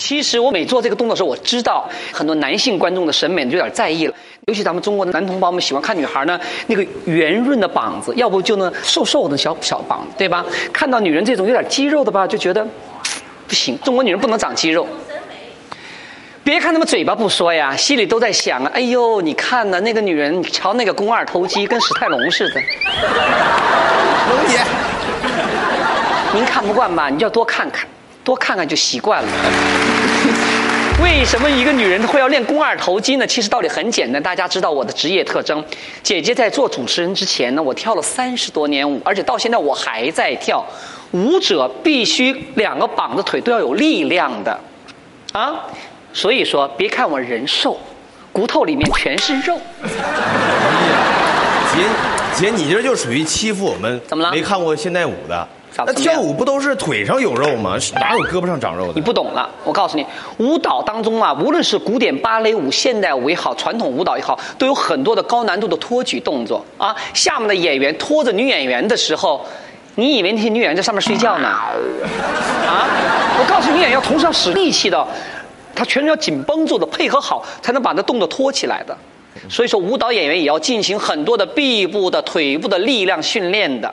其实我每做这个动作的时候，我知道很多男性观众的审美有点在意了，尤其咱们中国的男同胞们喜欢看女孩呢，那个圆润的膀子，要不就那瘦瘦的小小膀子，对吧？看到女人这种有点肌肉的吧，就觉得不行，中国女人不能长肌肉。别看他们嘴巴不说呀，心里都在想啊，哎呦，你看呢，那个女人，瞧那个肱二头肌，跟史泰龙似的。龙姐，您看不惯吧？你就要多看看，多看看就习惯了。为什么一个女人会要练肱二头肌呢？其实道理很简单，大家知道我的职业特征。姐姐在做主持人之前呢，我跳了三十多年舞，而且到现在我还在跳。舞者必须两个膀子腿都要有力量的，啊，所以说别看我人瘦，骨头里面全是肉。姐姐，你这就属于欺负我们，怎么了没看过现代舞的，那跳舞不都是腿上有肉吗？哪有胳膊上长肉的？你不懂了，我告诉你，舞蹈当中啊，无论是古典芭蕾舞、现代舞也好，传统舞蹈也好，都有很多的高难度的托举动作啊。下面的演员拖着女演员的时候，你以为那些女演员在上面睡觉呢？啊！我告诉你，女演员要同时要使力气的，她全身要紧绷住的，配合好，才能把那动作拖起来的。所以说，舞蹈演员也要进行很多的臂部的、腿部的力量训练的。